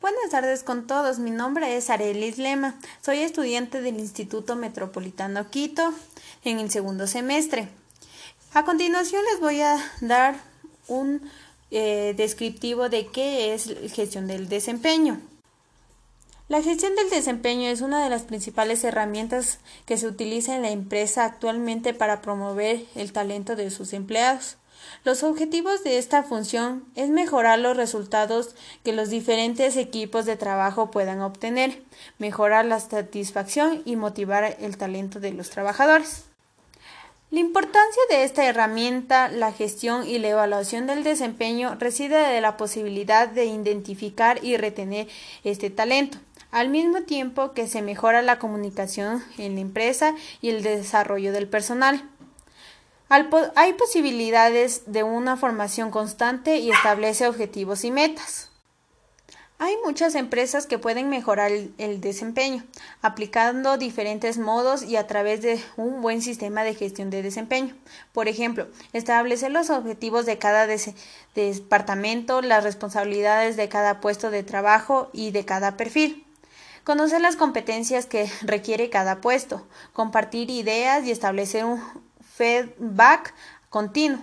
Buenas tardes con todos. Mi nombre es Arelis Lema. Soy estudiante del Instituto Metropolitano Quito en el segundo semestre. A continuación les voy a dar un eh, descriptivo de qué es gestión del desempeño. La gestión del desempeño es una de las principales herramientas que se utiliza en la empresa actualmente para promover el talento de sus empleados. Los objetivos de esta función es mejorar los resultados que los diferentes equipos de trabajo puedan obtener, mejorar la satisfacción y motivar el talento de los trabajadores. La importancia de esta herramienta, la gestión y la evaluación del desempeño reside de la posibilidad de identificar y retener este talento, al mismo tiempo que se mejora la comunicación en la empresa y el desarrollo del personal. Hay posibilidades de una formación constante y establece objetivos y metas. Hay muchas empresas que pueden mejorar el, desempeño, aplicando diferentes modos y a través de un buen sistema de gestión de desempeño. Por ejemplo, establecer los objetivos de cada departamento, las responsabilidades de cada puesto de trabajo y de cada perfil. Conocer las competencias que requiere cada puesto, compartir ideas y establecer un feedback continuo.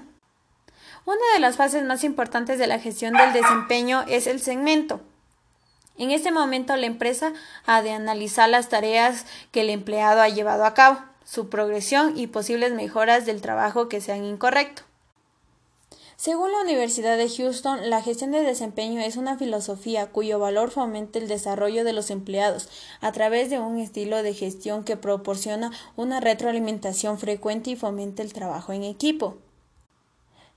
Una de las fases más importantes de la gestión del desempeño es el segmento. En este momento la empresa ha de analizar las tareas que el empleado ha llevado a cabo, su progresión y posibles mejoras del trabajo que sean incorrecto. Según la Universidad de Houston, la gestión de desempeño es una filosofía cuyo valor fomenta el desarrollo de los empleados a través de un estilo de gestión que proporciona una retroalimentación frecuente y fomenta el trabajo en equipo.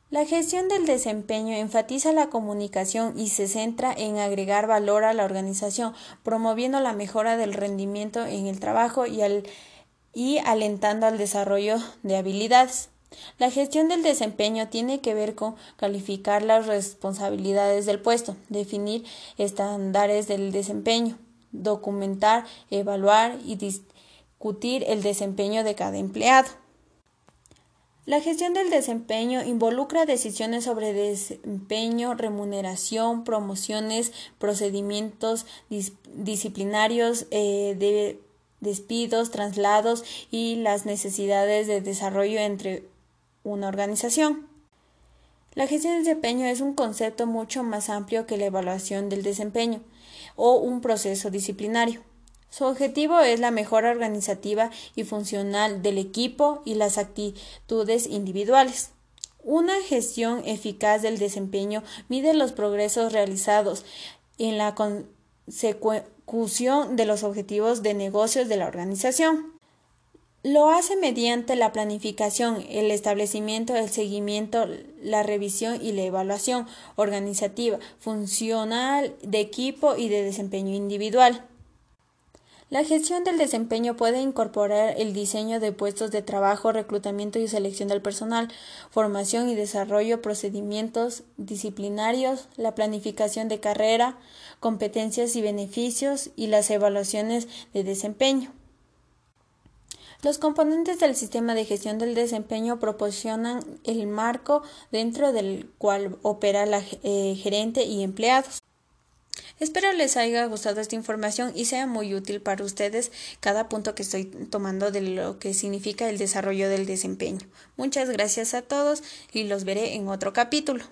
La gestión del desempeño enfatiza la comunicación y se centra en agregar valor a la organización, promoviendo la mejora del rendimiento en el trabajo y, y alentando al desarrollo de habilidades. La gestión del desempeño tiene que ver con calificar las responsabilidades del puesto, definir estándares del desempeño, documentar, evaluar y discutir el desempeño de cada empleado. La gestión del desempeño involucra decisiones sobre desempeño, remuneración, promociones, procedimientos disciplinarios, eh, de despidos, traslados y las necesidades de desarrollo entre una organización. La gestión del desempeño es un concepto mucho más amplio que la evaluación del desempeño o un proceso disciplinario. Su objetivo es la mejora organizativa y funcional del equipo y las actitudes individuales. Una gestión eficaz del desempeño mide los progresos realizados en la consecución de los objetivos de negocios de la organización. Lo hace mediante la planificación, el establecimiento, el seguimiento, la revisión y la evaluación organizativa, funcional, de equipo y de desempeño individual. La gestión del desempeño puede incorporar el diseño de puestos de trabajo, reclutamiento y selección del personal, formación y desarrollo, procedimientos disciplinarios, la planificación de carrera, competencias y beneficios y las evaluaciones de desempeño. Los componentes del sistema de gestión del desempeño proporcionan el marco dentro del cual opera la eh, gerente y empleados. Espero les haya gustado esta información y sea muy útil para ustedes cada punto que estoy tomando de lo que significa el desarrollo del desempeño. Muchas gracias a todos y los veré en otro capítulo.